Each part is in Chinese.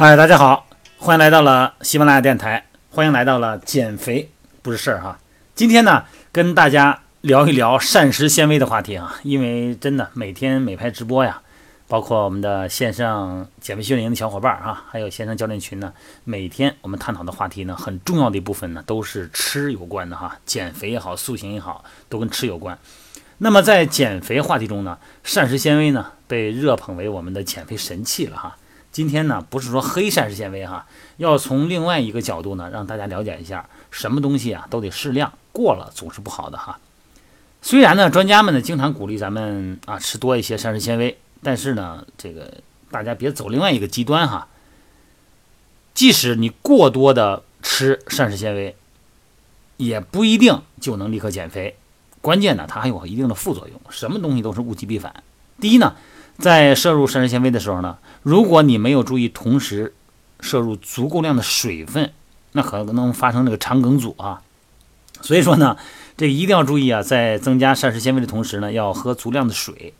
嗨，大家好，欢迎来到了喜马拉雅电台，欢迎来到了减肥不是事儿哈。今天呢，跟大家聊一聊膳食纤维的话题啊，因为真的每天美拍直播呀，包括我们的线上减肥训练营的小伙伴儿啊，还有线上教练群呢，每天我们探讨的话题呢，很重要的一部分呢，都是吃有关的哈，减肥也好，塑形也好，都跟吃有关。那么在减肥话题中呢，膳食纤维呢，被热捧为我们的减肥神器了哈。今天呢，不是说黑膳食纤维哈，要从另外一个角度呢，让大家了解一下，什么东西啊都得适量，过了总是不好的哈。虽然呢，专家们呢经常鼓励咱们啊吃多一些膳食纤维，但是呢，这个大家别走另外一个极端哈。即使你过多的吃膳食纤维，也不一定就能立刻减肥。关键呢，它还有一定的副作用。什么东西都是物极必反。第一呢。在摄入膳食纤维的时候呢，如果你没有注意同时摄入足够量的水分，那可能发生这个肠梗阻啊。所以说呢，这一定要注意啊，在增加膳食纤维的同时呢，要喝足量的水。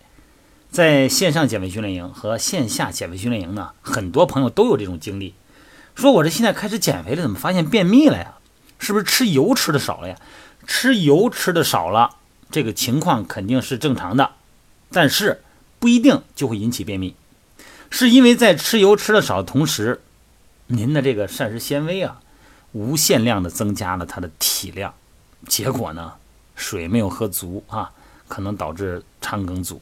在线上减肥训练营和线下减肥训练营呢，很多朋友都有这种经历，说我这现在开始减肥了，怎么发现便秘了呀？是不是吃油吃的少了呀？吃油吃的少了，这个情况肯定是正常的，但是。不一定就会引起便秘，是因为在吃油吃的少的同时，您的这个膳食纤维啊，无限量的增加了它的体量，结果呢，水没有喝足啊，可能导致肠梗阻。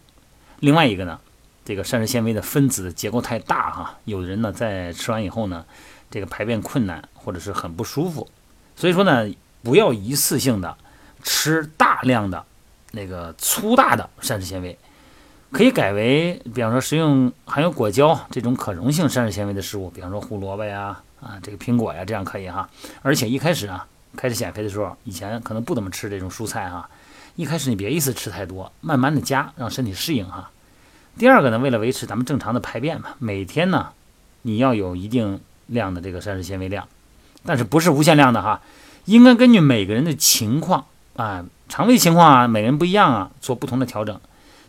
另外一个呢，这个膳食纤维的分子结构太大哈，有的人呢在吃完以后呢，这个排便困难或者是很不舒服，所以说呢，不要一次性的吃大量的那个粗大的膳食纤维。可以改为，比方说食用含有果胶这种可溶性膳食纤维的食物，比方说胡萝卜呀，啊这个苹果呀，这样可以哈。而且一开始啊，开始减肥的时候，以前可能不怎么吃这种蔬菜哈。一开始你别一次吃太多，慢慢的加，让身体适应哈。第二个呢，为了维持咱们正常的排便嘛，每天呢你要有一定量的这个膳食纤维量，但是不是无限量的哈，应该根据每个人的情况啊，肠胃情况啊，每个人不一样啊，做不同的调整。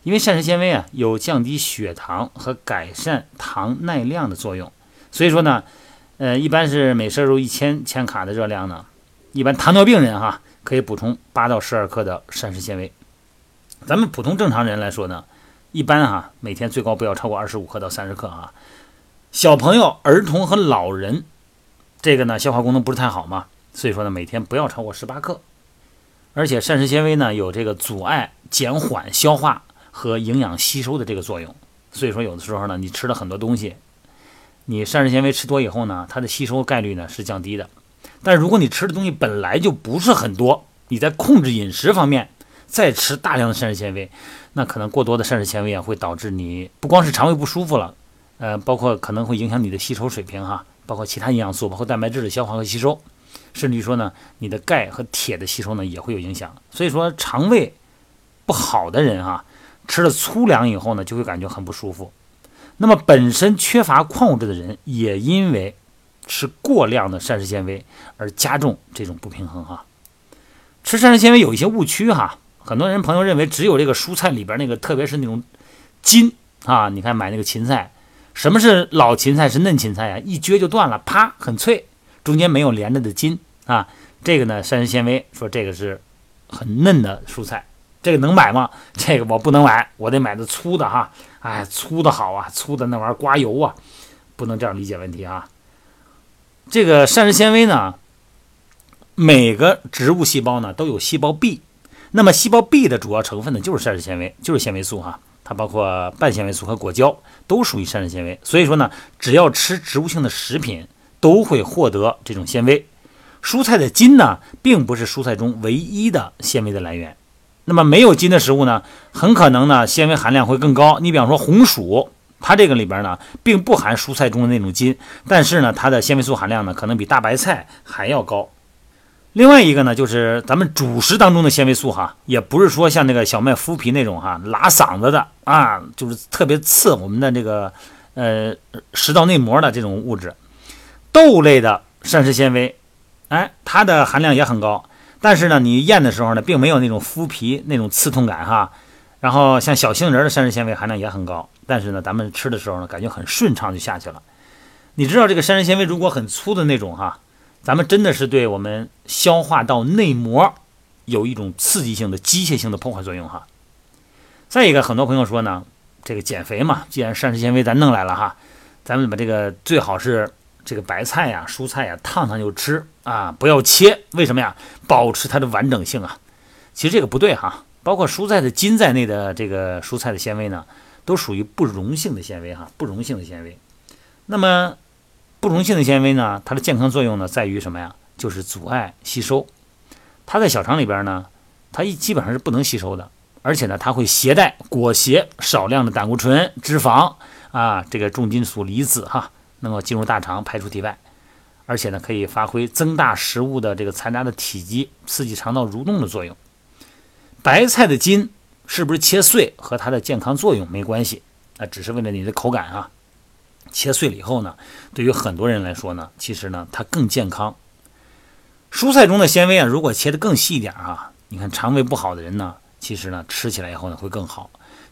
因为膳食纤维啊有降低血糖和改善糖耐量的作用，所以说呢，呃，一般是每摄入一千千卡的热量呢，一般糖尿病人哈可以补充八到十二克的膳食纤维。咱们普通正常人来说呢，一般哈每天最高不要超过二十五克到三十克啊。小朋友、儿童和老人，这个呢消化功能不是太好嘛，所以说呢每天不要超过十八克。而且膳食纤维呢有这个阻碍、减缓消化。和营养吸收的这个作用，所以说有的时候呢，你吃了很多东西，你膳食纤维吃多以后呢，它的吸收概率呢是降低的。但如果你吃的东西本来就不是很多，你在控制饮食方面再吃大量的膳食纤维，那可能过多的膳食纤维啊会导致你不光是肠胃不舒服了，呃，包括可能会影响你的吸收水平哈，包括其他营养素，包括蛋白质的消化和吸收，甚至于说呢，你的钙和铁的吸收呢也会有影响。所以说肠胃不好的人哈。吃了粗粮以后呢，就会感觉很不舒服。那么本身缺乏矿物质的人，也因为吃过量的膳食纤维而加重这种不平衡哈。吃膳食纤维有一些误区哈，很多人朋友认为只有这个蔬菜里边那个，特别是那种筋啊，你看买那个芹菜，什么是老芹菜是嫩芹菜呀？一撅就断了，啪，很脆，中间没有连着的筋啊。这个呢，膳食纤维说这个是很嫩的蔬菜。这个能买吗？这个我不能买，我得买的粗的哈。哎，粗的好啊，粗的那玩意儿刮油啊，不能这样理解问题啊。这个膳食纤维呢，每个植物细胞呢都有细胞壁，那么细胞壁的主要成分呢就是膳食纤维，就是纤维素哈。它包括半纤维素和果胶，都属于膳食纤维。所以说呢，只要吃植物性的食品，都会获得这种纤维。蔬菜的筋呢，并不是蔬菜中唯一的纤维的来源。那么没有筋的食物呢，很可能呢纤维含量会更高。你比方说红薯，它这个里边呢并不含蔬菜中的那种筋，但是呢它的纤维素含量呢可能比大白菜还要高。另外一个呢就是咱们主食当中的纤维素哈，也不是说像那个小麦麸皮那种哈拉嗓子的啊，就是特别刺我们的这个呃食道内膜的这种物质。豆类的膳食纤维，哎，它的含量也很高。但是呢，你咽的时候呢，并没有那种麸皮那种刺痛感哈。然后像小杏仁的膳食纤维含量也很高，但是呢，咱们吃的时候呢，感觉很顺畅就下去了。你知道这个膳食纤维如果很粗的那种哈，咱们真的是对我们消化道内膜有一种刺激性的机械性的破坏作用哈。再一个，很多朋友说呢，这个减肥嘛，既然膳食纤维咱弄来了哈，咱们把这个最好是这个白菜呀、蔬菜呀烫烫就吃啊，不要切，为什么呀？保持它的完整性啊。其实这个不对哈，包括蔬菜的筋在内的这个蔬菜的纤维呢，都属于不溶性的纤维哈，不溶性的纤维。那么不溶性的纤维呢，它的健康作用呢，在于什么呀？就是阻碍吸收。它在小肠里边呢，它一基本上是不能吸收的，而且呢，它会携带裹挟少量的胆固醇、脂肪啊，这个重金属离子哈，能够进入大肠排出体外，而且呢，可以发挥增大食物的这个残渣的体积，刺激肠道蠕动的作用。白菜的筋是不是切碎和它的健康作用没关系？啊，只是为了你的口感啊。切碎了以后呢，对于很多人来说呢，其实呢它更健康。蔬菜中的纤维啊，如果切得更细一点啊，你看肠胃不好的人呢，其实呢吃起来以后呢会更好，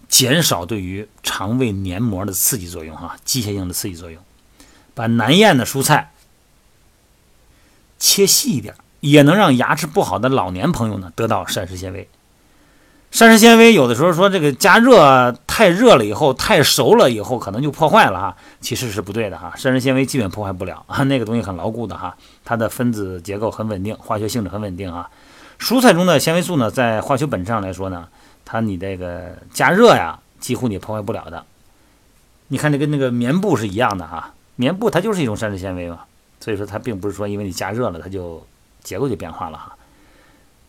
减少对于肠胃黏膜的刺激作用哈，机械性的刺激作用。把难咽的蔬菜切细一点，也能让牙齿不好的老年朋友呢得到膳食纤维。膳食纤维有的时候说这个加热太热了以后太熟了以后可能就破坏了哈，其实是不对的哈。膳食纤维基本破坏不了啊，那个东西很牢固的哈，它的分子结构很稳定，化学性质很稳定啊。蔬菜中的纤维素呢，在化学本质上来说呢，它你这个加热呀，几乎你破坏不了的。你看这跟那个棉布是一样的哈，棉布它就是一种膳食纤维嘛，所以说它并不是说因为你加热了它就结构就变化了哈。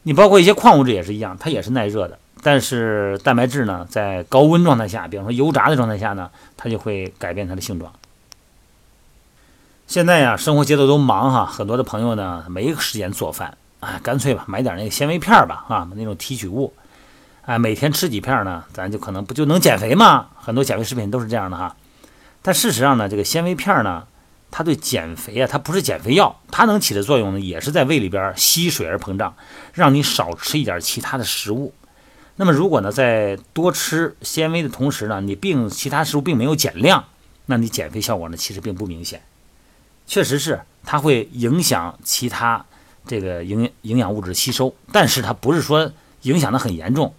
你包括一些矿物质也是一样，它也是耐热的。但是蛋白质呢，在高温状态下，比方说油炸的状态下呢，它就会改变它的性状。现在呀，生活节奏都忙哈，很多的朋友呢没时间做饭，哎，干脆吧，买点那个纤维片吧，啊，那种提取物，哎，每天吃几片呢，咱就可能不就能减肥吗？很多减肥食品都是这样的哈。但事实上呢，这个纤维片呢，它对减肥啊，它不是减肥药，它能起的作用呢，也是在胃里边吸水而膨胀，让你少吃一点其他的食物。那么，如果呢，在多吃纤维的同时呢，你并其他食物并没有减量，那你减肥效果呢，其实并不明显。确实是它会影响其他这个营营养物质吸收，但是它不是说影响的很严重。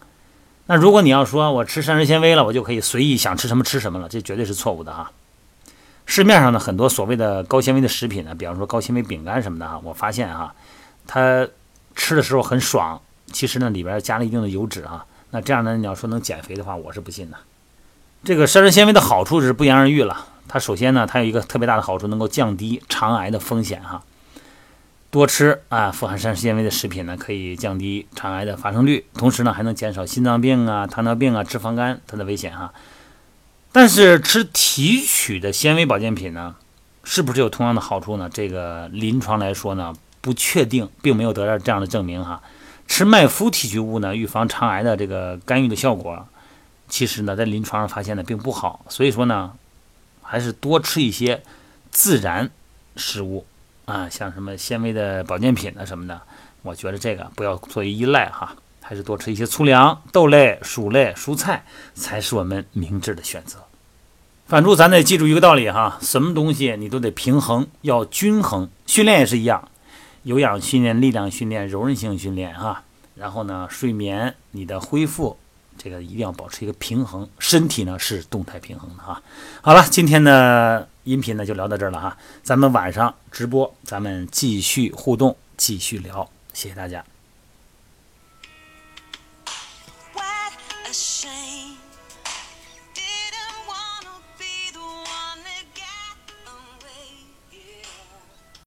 那如果你要说我吃膳食纤维了，我就可以随意想吃什么吃什么了，这绝对是错误的啊。市面上的很多所谓的高纤维的食品呢，比方说高纤维饼干什么的啊，我发现啊，它吃的时候很爽，其实呢里边加了一定的油脂啊。那这样呢？你要说能减肥的话，我是不信的。这个膳食纤维的好处是不言而喻了。它首先呢，它有一个特别大的好处，能够降低肠癌的风险哈。多吃啊，富含膳食纤维的食品呢，可以降低肠癌的发生率，同时呢，还能减少心脏病啊、糖尿病啊、脂肪肝它的危险哈。但是吃提取的纤维保健品呢，是不是有同样的好处呢？这个临床来说呢，不确定，并没有得到这样的证明哈。吃麦麸提取物呢，预防肠癌的这个干预的效果，其实呢，在临床上发现的并不好。所以说呢，还是多吃一些自然食物啊，像什么纤维的保健品啊什么的。我觉得这个不要作为依赖哈，还是多吃一些粗粮、豆类、薯类、蔬菜，才是我们明智的选择。反正咱得记住一个道理哈，什么东西你都得平衡，要均衡。训练也是一样。有氧训练、力量训练、柔韧性训练，哈，然后呢，睡眠、你的恢复，这个一定要保持一个平衡，身体呢是动态平衡的，哈。好了，今天的音频呢就聊到这儿了，哈，咱们晚上直播，咱们继续互动，继续聊，谢谢大家。